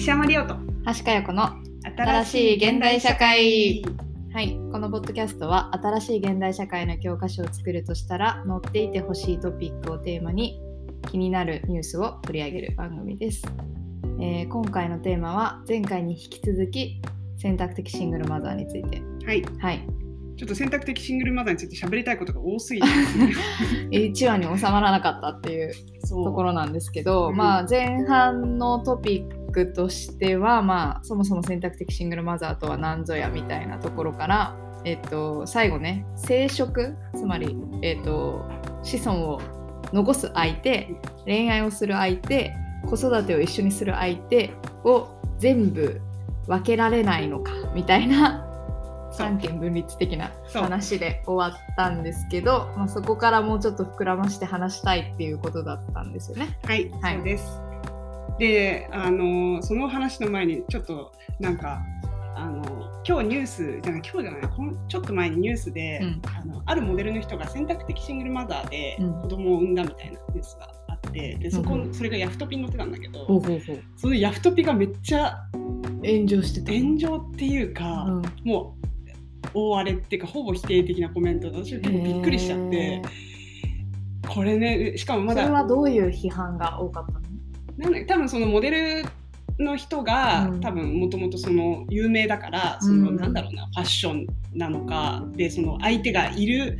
西山里夫と。橋香代子の新しい現代社会。はい。このポッドキャストは新しい現代社会の教科書を作るとしたら載っていてほしいトピックをテーマに気になるニュースを取り上げる番組です、えー今回のテーマは前回に引き続き選択的シングルマザーについて。はい。はい。ちょっと選択的シングルマザーについて喋りたいことが多すぎて。ね1話に収まらなかったっていうところなんですけど、う。んまあ前半のトピックとしては、まあ、そもそも選択的シングルマザーとは何ぞやみたいなところから、えっと、最後ね生殖つまり、えっと、子孫を残す相手恋愛をする相手子育てを一緒にする相手を全部分けられないのかみたいな三権分立的な話で終わったんですけど、まあ、そこからもうちょっと膨らまして話したいっていうことだったんですよね。はい、はい。そうですであのその話の前にちょっとなんかあの今日ニュースじゃない今日じゃないこんちょっと前にニュースで、うん。あのあるモデルの人が選択的シングルマザーでうん。子供を産んだみたいなニュースがあってでそこ、それがヤフトピに載ってたんだけど、ほうほうほう。そのヤフトピがめっちゃ炎上してた。炎上っていうか、うん。もう大荒れっていうかほぼ否定的なコメントで私びっくりしちゃって、へこれねしかもーまだそれはどういう批判が多かったの？なんだ多分そのモデルの人が、うん。多分もともとその有名だからその、うんなんだろうなファッションなのかでその相手がいる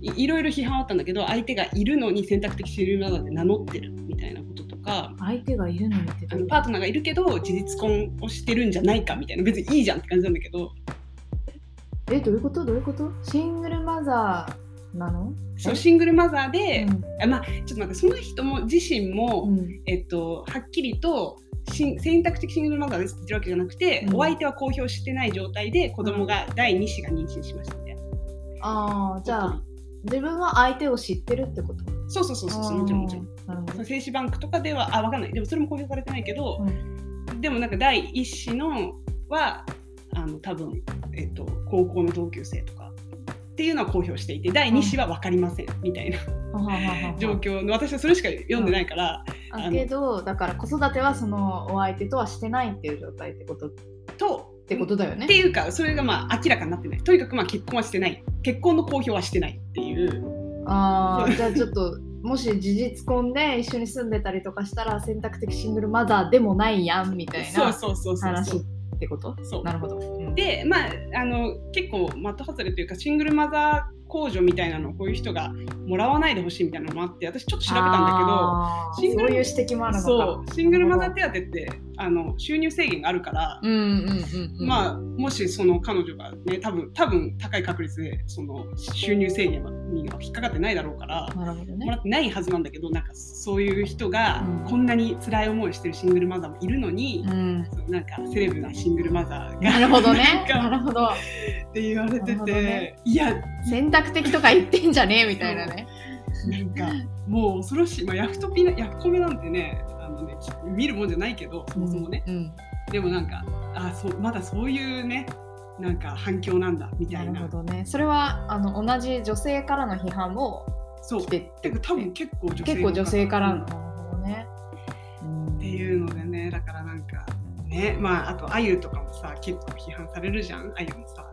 いいろいろ批判あったんだけど相手がいるのに選択的シングルマザーって名乗ってるみたいなこととか相手がいるのにってあのパートナーがいるけど事実婚をしてるんじゃないかみたいな別にいいじゃんって感じなんだけど。えどういうこと？どういうこと？シングルマザーなの？そうシングルマザーで、うん。あまあちょっと待ってその人も自身も、うん。えっと、はっきりとし選択的シングルマザーですって言ってるわけじゃなくて、うん。お相手は公表してない状態で子供が第2子が妊娠しましたみたいな。ああじゃあ自分は相手を知ってるってこと？そうそうそうそうもちろんもちろん。なるほど。精子バンクとかではあわかんない。でもそれも公表されてないけど、うん。でもなんか第1子のはあの多分、えっと、高校の同級生とかっていうのは公表していて第2子は分かりませんみたいな 状況の私はそれしか読んでないから、けどだから子育てはそのお相手とはしてないっていう状態ってこと？っとてことだよね。っていうかそれがまあ明らかになってない。とにかくまあ結婚はしてない。結婚の公表はしてないっていう。ああじゃあちょっともし事実婚で一緒に住んでたりとかしたら選択的シングルマザーでもないやんみたいなそうそうそうそう話そう。ってこと？そう。なるほど、うんでまああの結構的外れというかシングルマザー控除みたいなのをこういう人がもらわないでほしいみたいなのもあって私ちょっと調べたんだあーシングルそういう指摘もあけるそうシングルマザー手当ってあの収入制限があるから、うんうんうんうんまあもしその彼女がね多分多分高い確率でその収入制限には引っかかってないだろうから、もらってないはずなんだけどなんかそういう人がうん。こんなに辛い思いをしてるシングルマザーもいるのに、うん。なんかセレブなシングルマザーがなるほどね。なるほど。って言われてて、ね。いや選択的とか言ってんじゃね？えみたいなね。なんかもう恐ろしい、まあ、ヤフトピなヤフコメなんてねあのね見るもんじゃないけどそもそもね、うんでもなんかあそうまだそういうねなんか反響なんだみたな。いるなほどね。それはあの同じ女性からの批判もそう。来ててか多分結構女性結構女性から。の、うん。ね、うん。っていうのでねだからなんかねまああとあゆとかもさ結構批判されるじゃん。あゆもさ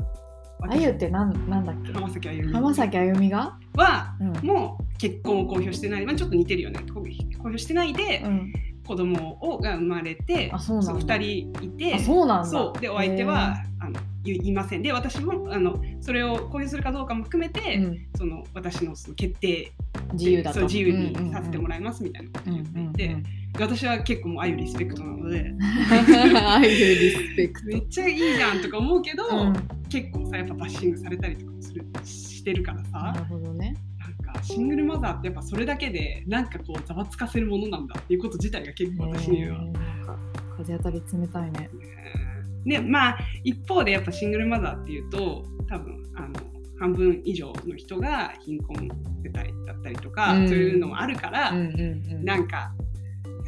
あゆってなんなんだっけ？浜崎あゆみ。浜崎あゆみが、はうん。もう結婚を公表してない、まあ、ちょっと似てるよね。公公表してないでうん、子供をが生まれて、あそうなんだ。2人いてあそうなんだ。そう。でお相手はあの言いません。で私もあのそれを公表するかどうかも含めて、うん。その私のその決定自由だと。そう自由にさせてもらいますみたいなこと言っていて、私は結構もうあゆリスペクトなのであゆリスペクめっちゃいいじゃんとか思うけど、ト、うん、結構さやっぱバッシングされたりとかもするしてるからなさるほどね。なんかシングルマザーってやっぱそれだけでなんかこうざわつかせるものなんだっていうこと自体が結構私には。風当たり冷たいね。ねまあ一方でやっぱシングルマザーっていうと多分あの半分以上の人が貧困世帯だったりとか、うん。そういうのもあるから、うんうんうん。なんか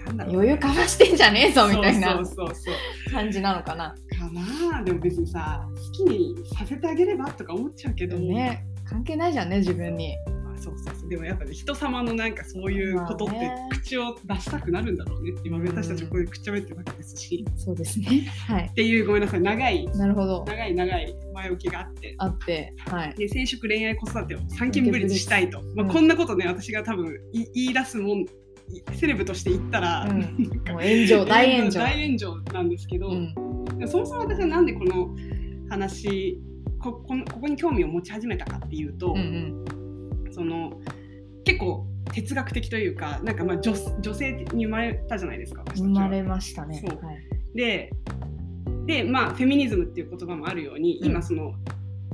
なんだろう余裕かましてんじゃねえぞみたいな感じなのかな。かなでも別にさ好きにさせてあげればとか思っちゃうけど、ね。関係ないじゃんね自分に。まあそうそうそう。でもやっぱり人様のなんかそういうことって口を出したくなるんだろうね。今うん私たちここで口をってるわけですし、そうですね。はい。っていうごめんなさい。長い。なるほど。長い長い前置きがあって。あってはい。で生殖恋愛子育てを三権分立したいと、まあ、うんこんなことね私が多分い言い出すもんいセレブとして言ったら、うん。もう炎上大炎上。大炎上なんですけど、うん。そもそも私はなんでこの話ここのここに興味を持ち始めたかっていうと、うんうんその結構哲学的というかなんかまあ女女性に生まれたじゃないですか生まれましたね。はい。ででまあフェミニズムっていう言葉もあるように、うん。今その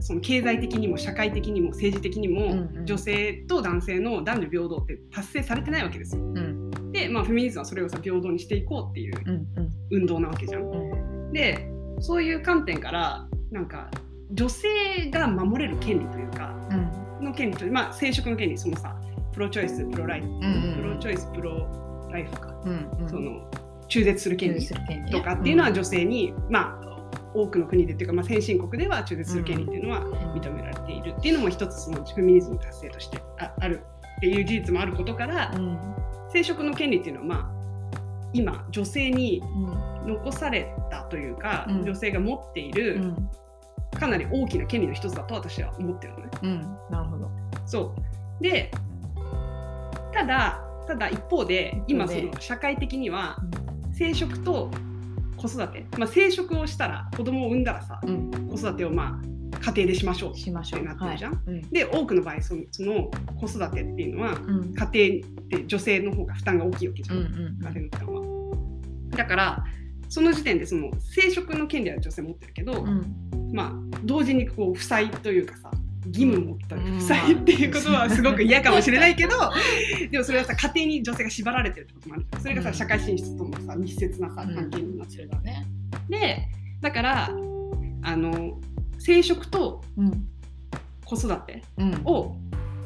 その経済的にも社会的にも政治的にも、うんうん。女性と男性の男女平等って達成されてないわけですよ。うん。でまあフェミニズムはそれをさ平等にしていこうっていううんうん。運動なわけじゃん。うん。でそういう観点からなんか女性が守れる権利というかうんの権利とまあ生殖の権利そのさプロチョイスプロライフ、うんプロチョイスプロライフか、うんうん。その中絶する権利とかっていうのは女性に、まあ多くの国でっていうか、まあ、先進国では中絶する権利っていうのは認められているっていうのも一つそのフェミニズム達成としてああるっていう事実もあることから、うん。生殖の権利っていうのはまあ今女性にうん。残されたというか、うん。女性が持っているうんかなり大きな権利の一つだと私は思ってるのね。うんなるほど。そう。でただただ一方で今その社会的には生殖と子育て、まあ、生殖をしたら子供を産んだらさうん。子育てをまあ家庭でしましょう。しましょう。ってなってるじゃん。はい。うん。で多くの場合そのその子育てっていうのはうん。家庭で女性の方が負担が大きいわけじゃん、うんうん。家庭の負担は。だからその時点でその生殖の権利は女性持ってるけど、うん。まあ同時にこう負債というかさ義務持ったうん負債っていうことはすごく嫌かもしれないけど、でもそれはさ家庭に女性が縛られてるってこともある。それがさうん社会進出とのさ密接なさうん関係になってるね。でだからあの生殖とうん。子育てうん。を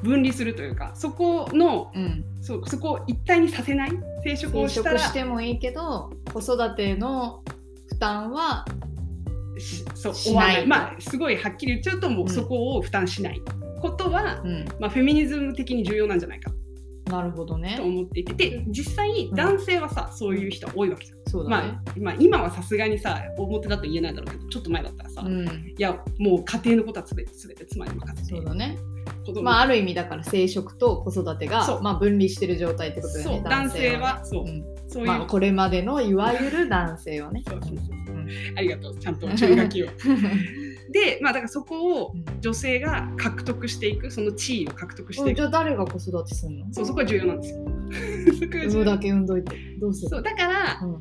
分離するというかそこのうん。そそこを一体にさせない生殖を生したら殖してもいいけど子育ての負担はしそうしない。まあすごいはっきり言っちゃうともうそこを負担しない。ことは、うん。まあ、フェミニズム的に重要なんじゃないか。なるほどね。と思っていて。で実際うん。男性はさ、そういう人は多いわけじゃん。まそうだね。あ、まあ今はさすがにさ表だと言えないだろうけどちょっと前だったらさ、いうん。やもう家庭のことはすべて全て妻に任せて。そうだねまあある意味だから生殖と子育てがまあ分離してる状態ってことだよね男性は。ねそう、うん。そういう、まあこれまでのいわゆる男性はね。そうそうそうう。ん。ありがとうちゃんと注意書きを。でまあだからそこを女性が獲得していくその地位を獲得していく。じゃあ誰が子育てするの？そうそこは重要なんです。よ。産むだけ産んどいてどうする？そうだから、うん。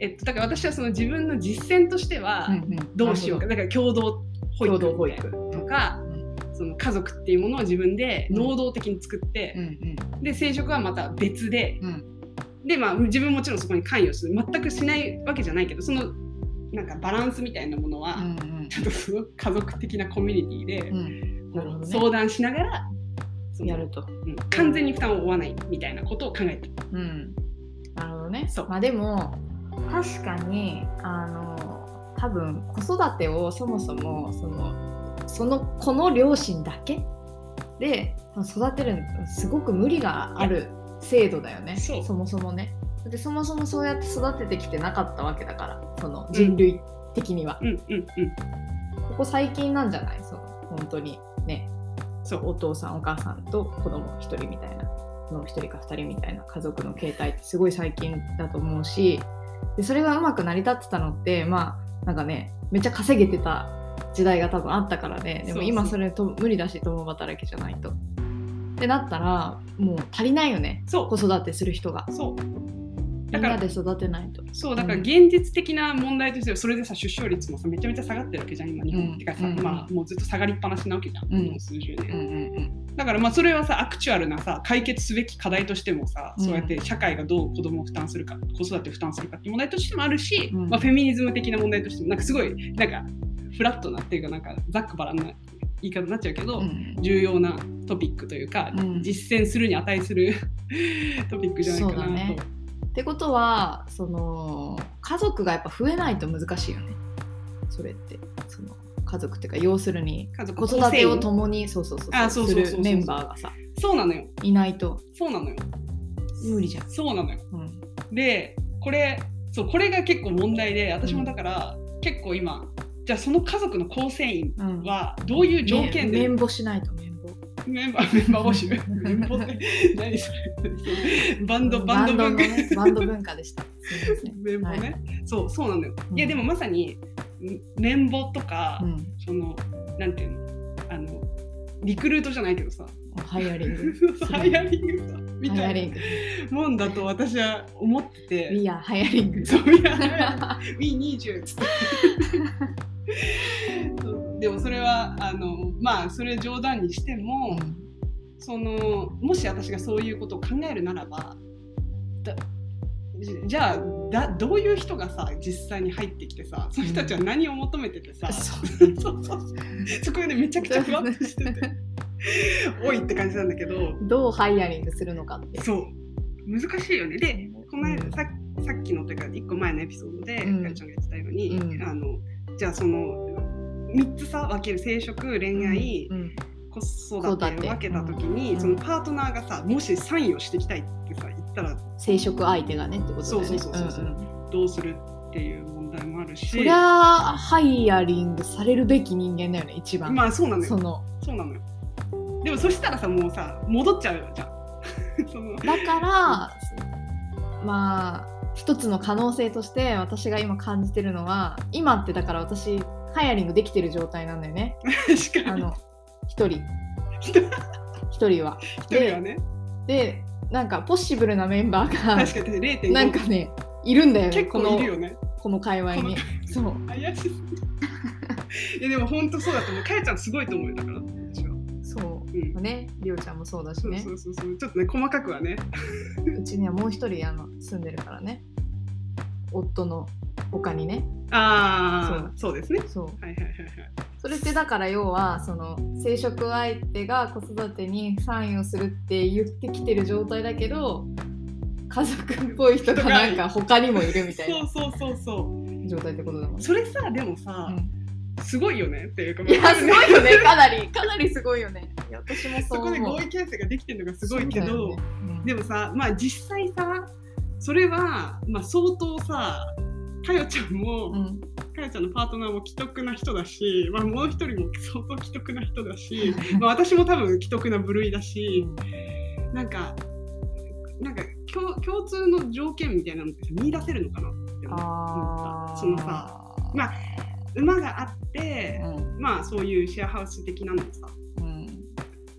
えっと、だから私はその自分の実践としてはどうしようか、だから共同保育とか、その家族っていうものを自分で能動的に作ってう、んで生殖はまた別で、うん。うんでまあ自分もちろんそこに関与する全くしないわけじゃないけどそのなんかバランスみたいなものは、うんうん。ちゃんとその家族的なコミュニティで、うん。ね。相談しながらやると。うん。完全に負担を負わないみたいなことを考えてる。うん。なるほどね。そう。まあでも確かにあの多分子育てをそもそもそのその子の両親だけで育てるのすごく無理がある制度だよね。そう。もそもね。でそもそもそうやって育ててきてなかったわけだからその人類的には、うんうんうん。ここ最近なんじゃない？その本当にね。そうお父さんお母さんと子供1人みたいなの1人か2人みたいな家族の形態ってすごい最近だと思うし。でそれがうまく成り立ってたのってまあなんかねめっちゃ稼げてた時代が多分あったからね。でも今それと無理だし共働きじゃないと。ってなったらもう足りないよね。そう。子育てする人が。そう。みだからで育てないと。そうだから現実的な問題としてはそれでさ出生率もさめちゃめちゃ下がってるわけじゃん今日本、うんてかさ、うん。まあもうずっと下がりっぱなしなわけじゃん、うん。もう数十年、うんうんだからまあそれはさアクチュアルなさ解決すべき課題としてもさ、うん。そうやって社会がどう子供を負担するか子育てを負担するかっていう問題としてもあるし、うん。まあ、フェミニズム的な問題としてもなんかすごいなんかフラットなっていうかなんかざっくばらんな言い方になっちゃうけど、うん。うん重要なトピックというか、うん。実践するに値する トピックじゃないかなと。ね。ってことはその家族がやっぱ増えないと難しいよね。それって。その家族っていうか要するに家族子育てを共にそうそうそうあそうそうそうそう。するメンバーがさ。そうなのよ。いないと。そうなのよ。無理じゃん、そうなのよ。うん、でこれそうこれが結構問題で私もだから、結構今じゃあその家族の構成員うん。はどういう条件で、ね綿棒しないと綿棒メンバーメンバー募集？メンって？何それ？バンドバンド文化。バンドのねバンド文化でした。すいません。綿棒ね、そうそうなのよ、うん。いやでもまさにん綿棒とか、うん。そのなんていうの？あのリクルートじゃないけどさ。ハイアリング。ハイアリングさみたいなもんだと私は思ってて。We are ハイアリングそういや We20 つって。でもそれはあのまあそれ冗談にしても、そのもし私がそういうことを考えるならばだじじゃあだどういう人がさ実際に入ってきてさその人たちは何を求めててさ、そうそうそうそう。そこでめちゃくちゃふわっとしてて おいって感じなんだけど。どうハイアリングするのかって。そう。難しいよね。でこの間、うん。ささっきのというか1個前のエピソードで、うん。かりちゃんが言ってたように、うん。あのじゃあその3つさ分ける生殖恋愛、うん。子育てを分けた時に、うん。そのパートナーがさもしサインをしていきたいってさ言ったら生殖相手がねってことだよね。そうそうそうそうう。んうんどうするっていう問題もあるし。そりゃあハイアリングされるべき人間だよね一番、まあそうなのよ。その。そうなのよでもそしたらさもうさ戻っちゃうよじゃ だから、まあ一つの可能性として私が今感じてるのは今ってだから私ハイアリングできてる状態なんだよね。確かに。あの一人。一 一人は。一人はね。でなんかポッシブルなメンバーが確かに0.5なんかねいるんだよね結構いるよね。このこの界隈。にそう。怪しすぎ いやでも本当そうだと思う。かやちゃんすごいと思うよだからううん。ねりょうちゃんもそうだしね。そうそうそうそう。ちょっとね細かくはね。うちにはもう一人あの住んでるからね。夫の他にね。ああそう。ですね。そう。はいはいはいはい。それってだから要はその生殖相手が子育てにサインをするって言ってきてる状態だけど家族っぽい人がなんか他にもいるみたいなそうそうそうそう。状態ってことだもんね。それさでもさ、うんすごいよねっていうかいやすごいよね。かなりかなりすごいよね。いや私もそこで。合意形成ができてるのがすごいけど、ねうん。でもさまあ実際さそれは、まあ、相当さかよちゃんも、うん。かよちゃんのパートナーも既得な人だし、まあ、もう一人も相当既得な人だし、まあ、私も多分既得な部類だしなんかなんか共共通の条件みたいなのって見出せるのかなって思あー。そのさまあ馬があって、うん。まあそういうシェアハウス的なのをさうん。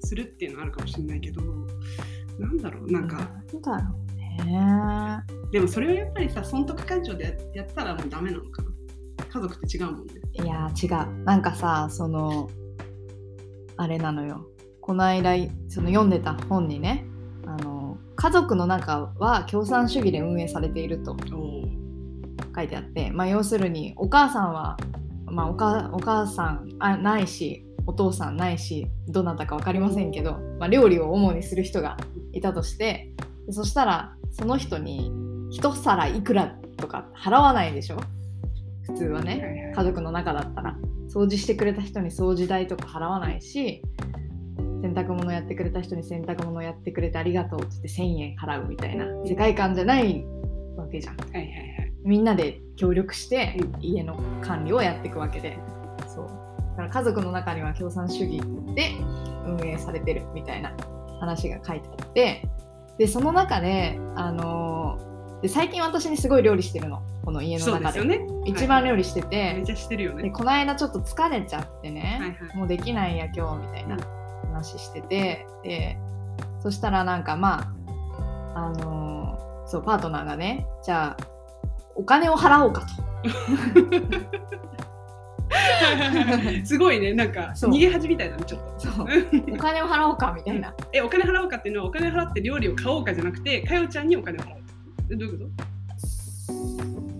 するっていうのはあるかもしれないけどなんだろうなんか、なんだろうね。でもそれはやっぱりさ損得感情でややったらもうダメなのかな。家族って違うもんね。いやー違う。なんかさそのあれなのよ。この間その読んでた本にねあの家族の中は共産主義で運営されているとお書いてあって、まあ、要するにお母さんは、まあ、おかお母さんあないしお父さんないしどなたか分かりませんけど、まあ、料理を主にする人がいたとしてでそしたらその人に一皿いくらとか払わないでしょ？普通はね。家族の中だったら。掃除してくれた人に掃除代とか払わないし洗濯物やってくれた人に洗濯物やってくれてありがとうって言って1000円払うみたいな世界観じゃないわけじゃん。はいはいはいみんなで協力してう家の管理をやっていくわけで。そう。だから家族の中には共産主義で運営されてるみたいな話が書いてあって。でその中であのーで最近私にすごい料理してるの。この家の中で。ね。一番料理してて、めっちゃしてるよね。でこの間ちょっと疲れちゃってね、はいはい。もうできないや今日みたいな話してて。でそしたらなんかまああのーそうパートナーがねじゃあお金を払おうか すごいねなんか逃げ恥みたいだねちょっと。とそう。お金を払おうかみたいな。えお金払おうかっていうのはお金払って料理を買おうかじゃなくてかよちゃんにお金を払うえどういうこ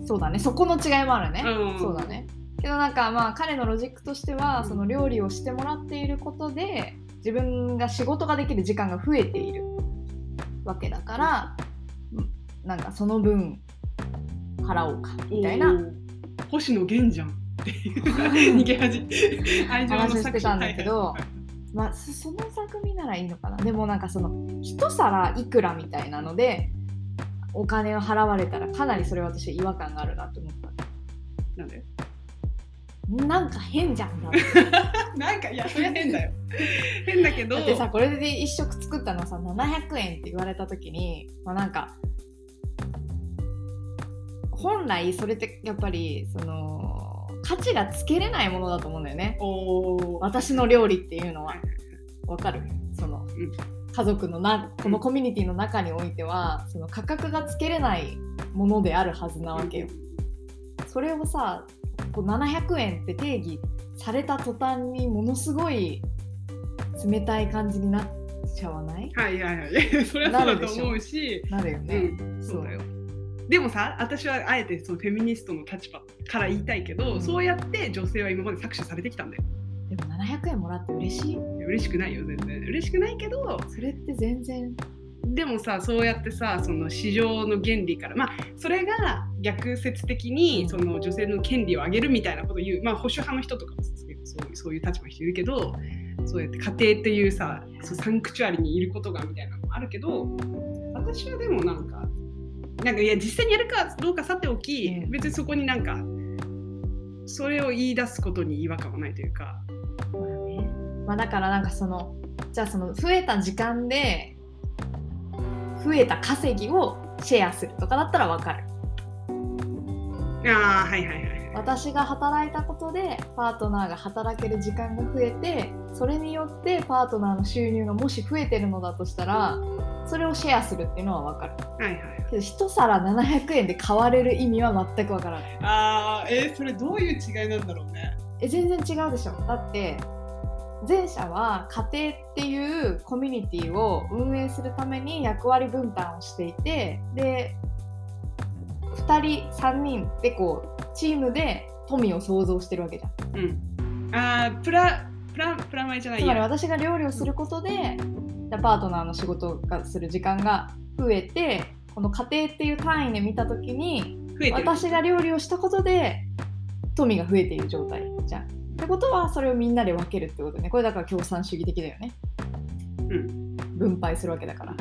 そうだね。そこの違いもあるね、うん。そうだね。けどなんかまあ彼のロジックとしてはその料理をしてもらっていることで自分が仕事ができる時間が増えているわけだからうんなんかその分払おうかとみたいな。星野源じゃん。っていう逃げ恥。愛情の話し作品てたんだけど、はいはいまあそその座組ならいいのかな。でもなんかその一皿いくらみたいなのでお金を払われたらかなりそれ私違和感があるなと思った。なんで？なんか変じゃんだ なんかいやそれは変だよ。変だけど。だってさこれで一食作ったのさ700円って言われた時にまあなんか本来それってやっぱりその価値がつけれないものだと思うんだよね。私の料理っていうのは。わかる？その、ん。家族のなこのコミュニティの中においてはその価格がつけれないものであるはずなわけよ。それをさこう700円って定義された途端にものすごい冷たい感じになっちゃわない？はいはいはい。それはそうだと思うし。なるよね。うん、そうだよでもさ私はあえてそのフェミニストの立場から言いたいけど、うん。そうやって女性は今まで搾取されてきたんだよ。でも700円もらって嬉しい。嬉しくないよ全然。嬉しくないけどそれって全然。でもさそうやってさその市場の原理からまあそれが逆説的に、うん。その女性の権利を上げるみたいなことを言うまあ保守派の人とかもそういうそういう立場の人いるけどそうやって家庭っていうさサンクチュアリにいることがみたいなのもあるけど私はでもなんかなんかいや実際にやるかどうかさておき、うん。別にそこになんかそれを言い出すことに違和感はないというか。まあね。まあだからなんかそのじゃあその増えた時間で増えた稼ぎをシェアするとかだったらわかる。ああはいはいはいはい。私が働いたことでパートナーが働ける時間が増えてそれによってパートナーの収入がもし増えてるのだとしたらそれをシェアするっていうのはわかる。はいはい。けど一皿700円で買われる意味は全くわからない。ああえー、それどういう違いなんだろうね。え全然違うでしょ。だって前者は家庭っていうコミュニティを運営するために役割分担をしていてで2人3人でこうチームで富を創造してるわけじゃん。うん。ああ、プラ、プラ、プラマイじゃないつまりや。私が料理をすることでじゃあパートナーの仕事がする時間が増えてこの家庭っていう単位で見た時に。私が料理をしたことで富が増えている状態じゃん。ってことはそれをみんなで分けるってことねこれだから共産主義的だよね。うん。分配するわけだから。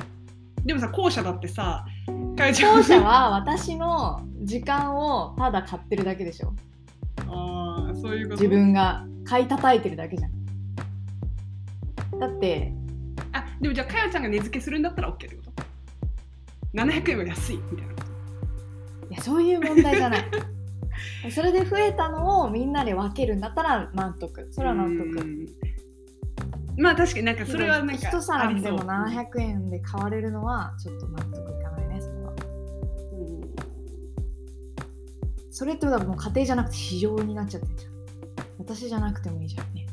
でもさ、後者だってさ、後者は私の時間をただ買ってるだけでしょ。ああ、そういうこと。自。分が買い叩いてるだけじゃん。だってあ、でもじゃあ、かよちゃんが値付けするんだったら OK ってこと ?700 円は安いみたいなこと。いやそういう問題じゃない。それで増えたのをみんなで分けるんだったら納得。それは納得。うんまあ確かになんかそれはなんか一皿でもあり700円で買われるのはちょっと納得いかないねそれはそううんそれってだからもう家庭じゃなくて市場になっちゃってるじゃん私じゃなくてもいいじゃんね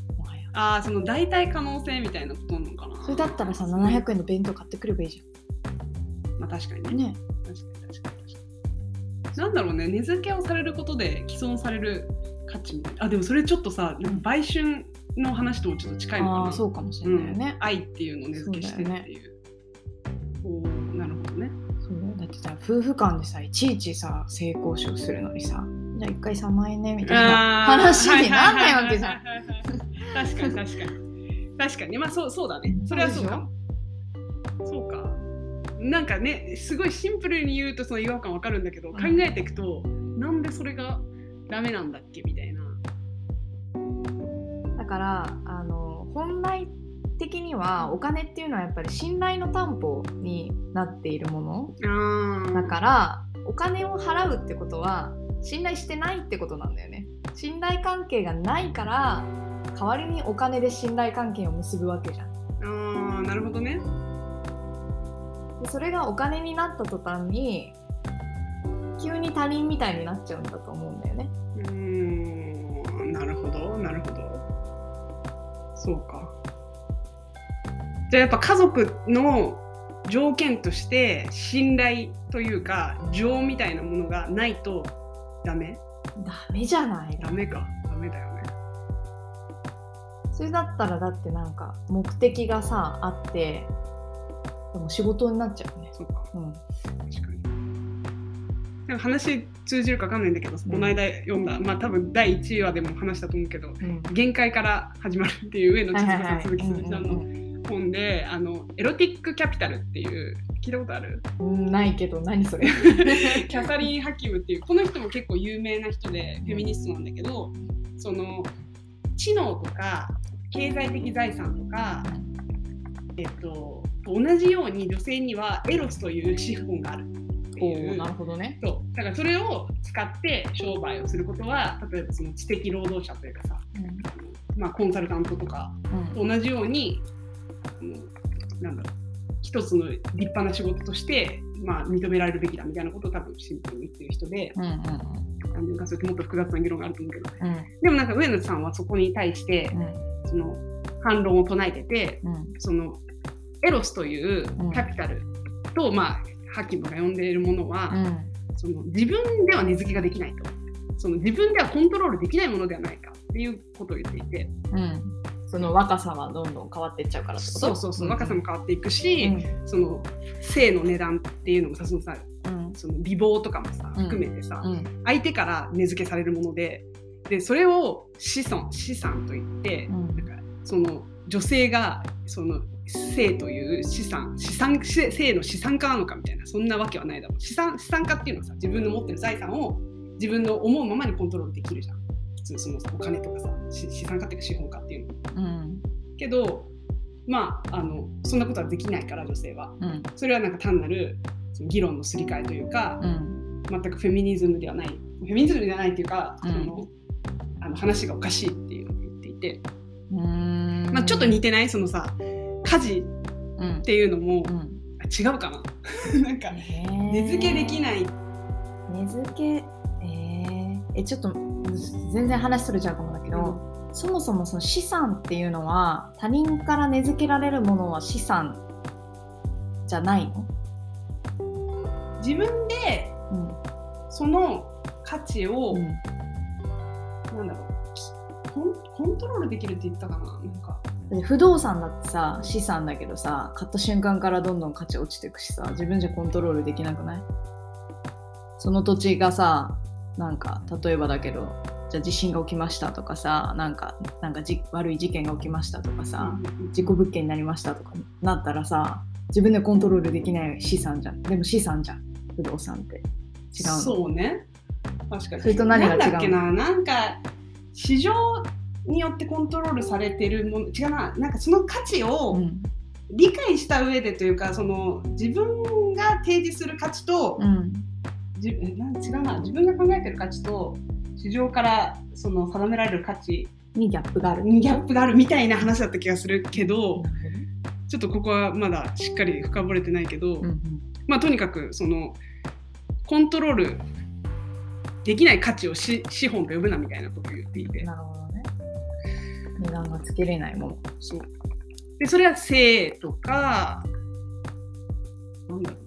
ああ、その代替可能性みたいなことなのかな。それだったらさ700円の弁当買ってくればいいじまあ確かにね。ゃんね確かに確かに確かに。なんだろうね、値付けをされることで既存される価値みたいな。あ、でもそれちょっとさ、売春の話ともちょっと近いのかな。ああそうかもしれないよね、愛っていうのを値付けしてっていう。おーなるほどね。そうだってさ夫婦間でさいちいちさ性交渉するのにさじゃあ1回3万円ねみたいな話になんないわけじゃん確かに確かに。確かに。まあそうそうだね。それはそうかも。そうか。なんかね、すごいシンプルに言うとその違和感わかるんだけど、ん考えていくと、なんでそれがダメなんだっけ？みたいな。だからあの本来的にはお金っていうのはやっぱり信頼の担保になっているものだからお金を払うってことは信頼してないってことなんだよね信頼関係がないから代わりにお金で信頼関係を結ぶわけじゃん。あーなるほどね。でそれがお金になった途端に急に他人みたいになっちゃうんだと思うんだよね。うーんなるほどなるほど。そうか。じゃあやっぱ家族の条件として信頼というか情みたいなものがないとダメ？ダメじゃない？ダメか。ダメだよねそれだったらだってなんか目的がさあってでも仕事になっちゃうね。そうか。うん。確かに。なんか話通じるか分かんないんだけど、この間読んだまあ多分第1話でも話したと思うけどうん「限界から始まる」っていう上野千鶴さん鈴木鈴木さんのうんうん本であのエロティック・キャピタルっていう聞いたことある？うんないけど何それ。キャサリン・ハキムっていうこの人も結構有名な人でフェミニストなんだけどその知能とか経済的財産とか、えっと、同じように女性にはエロスという資本があるなるほどね。そう。だからそれを使って商売をすることは例えばその知的労働者というかさ、まあ、コンサルタントとかうん。と同じようにあのなんだろう一つの立派な仕事として、まあ、認められるべきだみたいなことを多分シンプルに言ってる人でうんうんなんかそれもっと複雑な議論があると思うけど。うん。でもなんか上野さんはそこに対してその反論を唱えててうん。そのエロスというキャピタルと、まあハキムが呼んでいるものは、うん。その自分では値付けができないと。その自分ではコントロールできないものではないかっていうことを言っていて。うん。その若さはどんどん変わっていっちゃうからってこと？そうそうそう若さも変わっていくし、うん。その性の値段っていうのもさそのさうん。その美貌とかもさうん。含めてさ、うん。相手から値付けされるものででそれを子孫資産といって、うん。なんかその女性がその性という資産資産性性の資産家なのかみたいなそんなわけはないだろう。資産資産家っていうのはさ自分の持ってる財産を自分の思うままにコントロールできるじゃん。普通そのお金とかさし資産家っていうか資本家っていうの。うん。けどまああのそんなことはできないから女性は。うん。それはなんか単なるその議論のすり替えというか、うん。全くフェミニズムではない。フェミニズムではないっていうか、うん。そのあの話がおかしいっていうのを言っていて、うん。まあ、ちょっと似てない？そのさ家事うん。っていうのも、うん。あ違うかな？なんか値付けできない。値付け？えー、えちょっと全然話それちゃうかもだけど、そもそもその資産っていうのは他人から値付けられるものは資産じゃないの、自分でうん。その価値を、うんなんだろう。きコンコントロールできるって言ったかな？なんか。で不動産だってさ資産だけどさ買った瞬間からどんどん価値落ちていくしさ自分じゃコントロールできなくない？その土地がさなんか例えばだけどじゃあ地震が起きましたとかさなんかなんかじ悪い事件が起きましたとかさ、事故物件になりましたとかなったらさ自分でコントロールできない資産じゃん。でも資産じゃん。不動産って。違うの。そうね確かに。それと何が違うの？なんだっけな？なんか市場によってコントロールされてるもの。違うな。なんかその価値をうん。理解した上でというかその自分が提示する価値と、うん。じえなん違うな。自分が考えてる価値と市場からその定められる価値。にギャップがある。にギャップがあるみたいな話だった気がするけど。ちょっとここはまだしっかり深掘れてないけど、うんうん。まあとにかくそのコントロールできない価値をし資本と呼ぶなみたいなことを言っていて。なるほどね。値段がつけれないもの。そう。でそれは性とかなんだろう。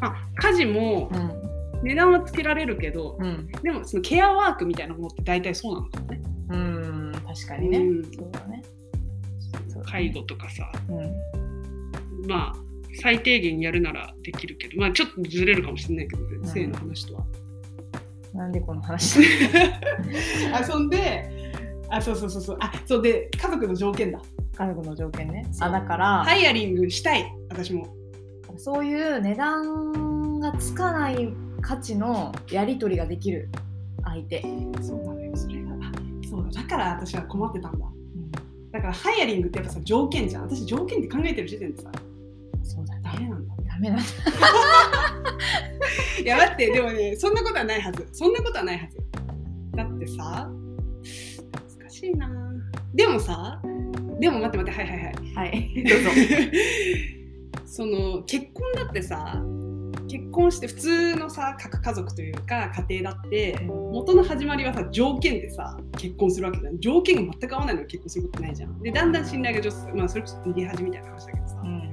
あ家事もうん。値段はつけられるけど、うん。でもそのケアワークみたいなものって大体そうなのかもね。うん確かにね、うん。そうだね。介護とかさ、うん。まあ最低限やるならできるけど、まあちょっとずれるかもしれないけど、ねん。性の話とは。なんでこの話あそんで、あそうそうそうそう、あそうで家族の条件だ。家族の条件ねあだから、ハイアリングしたい、私も。そういう値段がつかない価値のやり取りができる相手、そうなのよ、それが。あそうだ、だから私は困ってたんだ。だからハイアリングってやっぱさ条件じゃん。私条件って考えてる時点でさ、そうだねダメなんだ。ダメなんだ いや待ってでもねそんなことはないはず。そんなことはないはず。だってさ難しいな。でもさでも待って待ってはいはいはい。はい。どうぞ。その結婚だってさ結婚して普通のさ核家族というか家庭だって元の始まりはさ条件でさ結婚するわけじゃん。条件が全く合わないのに結婚することないじゃん。でだんだん信頼が女性まあそれこそ逃げ恥みたいな話だけどさ、うん。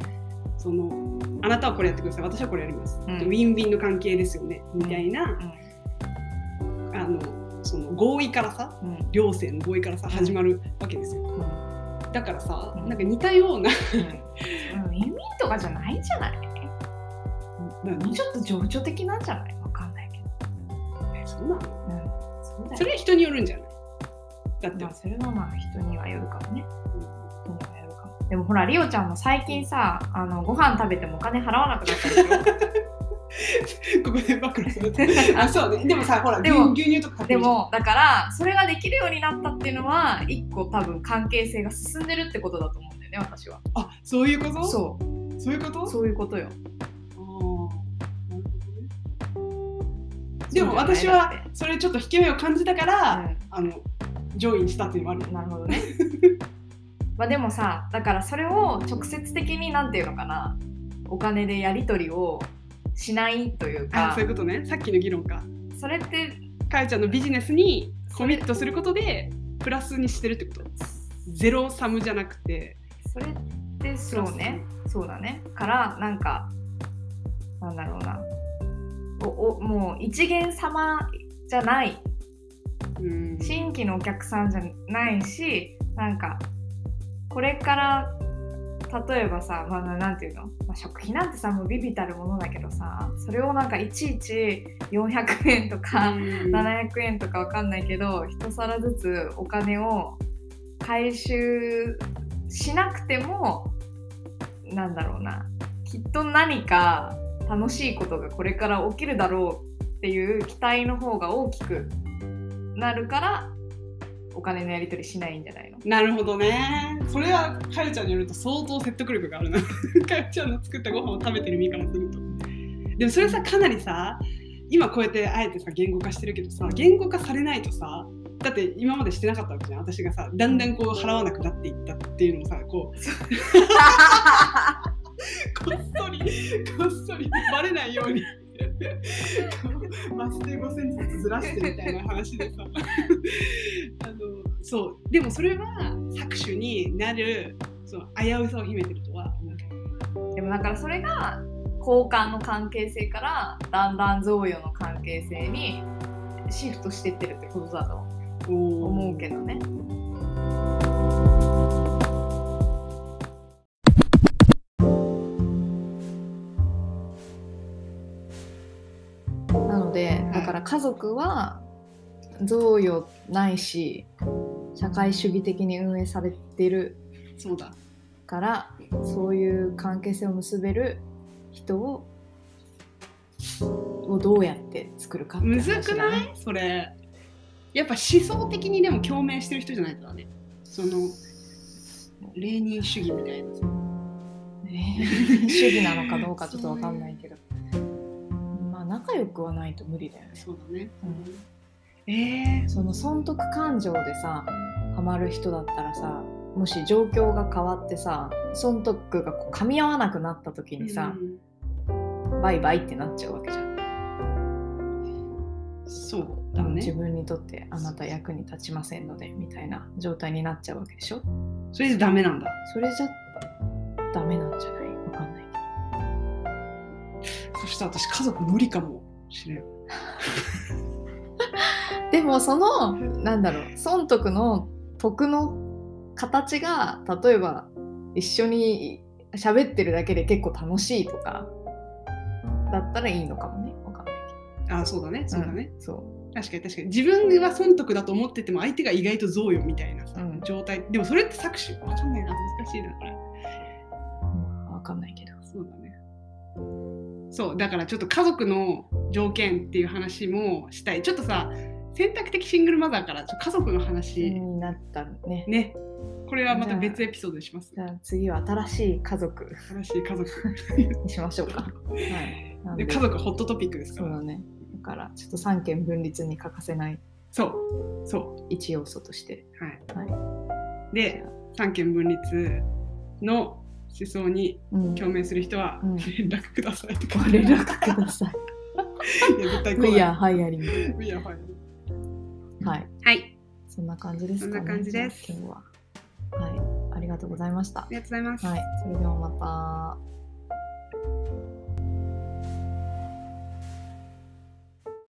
そのあなたはこれやってください。私はこれやります、うん。でウィンウィンの関係ですよね。みたいな、あのその合意からさうん。両性の合意からさうん。始まるわけですよ。うん。だからさ、うん。なんか似たようなうん。意味とかじゃないんじゃない？もうちょっと情緒的なんじゃない？わかんないそうなの？うん、それは人によるんじゃない？だって、まあ、それはまあ人にはよるかもね。でもほら、リオちゃんも最近さ、あのご飯食べてもお金払わなくなったでしょ？ここで暴露するとあそうね。でもさほらでも牛牛乳とか買ってでも、だから、それができるようになったっていうのは、一個多分関係性が進んでるってことだと思うんだよね、私は。あそういうこと？そう。そういうこと？う、そういうことよ。でも私はそれちょっと引け目を感じたから、うん。あのジョインしたっていうのもある。なるほどね。まあでもさだからそれを直接的になんていうのかなお金でやり取りをしないというかあそういうことね。さっきの議論か。それってかえちゃんのビジネスにコミットすることでプラスにしてるってこと？ゼロサムじゃなくて。それってそうね。そうだね。からなんかなんだろうな。おおもう一元様じゃない。うん。新規のお客さんじゃないしなんかこれから例えばさ、まあ、ななんていうの、まあ、食費なんてさもうビビたるものだけどさそれをなんかいちいち400円とか、うん。700円とかわかんないけど一皿ずつお金を回収しなくてもなんだろうな。きっと何か楽しいことがこれから起きるだろうっていう期待の方が大きくなるからお金のやり取りしないんじゃない？のなるほどね。それはかよちゃんによると相当説得力があるな。かよちゃんの作ったご飯を食べてる身からすると。でもそれさかなりさ今こうやってあえてさ言語化してるけどさ言語化されないとさだって今までしてなかったわけじゃん。私がさだんだんこう払わなくなっていったっていうのもさこう。こっそりこっそりバレないようにマスで5センチずつずらしてみたいな話でさあのそうでもそれは搾取になるその危うさを秘めてるとは思うけどでもだからそれが交換の関係性からだんだん贈与の関係性にシフトしてってるってことだと思うけどね。家族は贈与ないし社会主義的に運営されてるそうだ。からそういう関係性を結べる人ををどうやって作るかっていうむずくない？それ。やっぱ思想的にでも共鳴してる人じゃないとだね。そのレーニン主義みたいな。さね主義なのかどうかちょっとわかんないけど。まあ仲良くはないと無理だよね。そうだね、うん。えー、その損得感情でさハマる人だったらさもし状況が変わってさ損得がこう噛み合わなくなった時にさ、うん。バイバイってなっちゃうわけじゃん、そうだ自ね分にとってあなた役に立ちませんのでみたいな状態になっちゃうわけでしょ。それでダメなんだ。それじゃダメなしたら私家族無理かもしれん。ど でもそのなんだろう損得の得の形が例えば一緒に喋ってるだけで結構楽しいとかだったらいいのかもね。わかんないあそうだね。けどそうだね、そう。確かに確かに。自分は損得だと思ってても相手が意外と贈与みたいなさ、うん。状態。でもそれって搾取？わかんないな。難しいなこれ。まあわかんないけど。そうだねそうだからちょっと家族の条件っていう話もしたい。ちょっとさ選択的シングルマザーから家族の話、になったね。ね。これはまた別エピソードにします。じゃあ次は新しい家族。新しい家族。にしましょうか。はい。で。で家族はホットトピックですから。そうだね。だからちょっと三権分立に欠かせない。そう。そ一要素として。うはい。はい。で三権分立の思想にうん共鳴する人はうん連絡くださいとか、ご連絡ください。いや絶対来ない We are hiring. はいはい。はいそんな感じですかね。そんな感じです今日は。はい。ありがとうございましたあ。りがとうございます、はい。それではまた。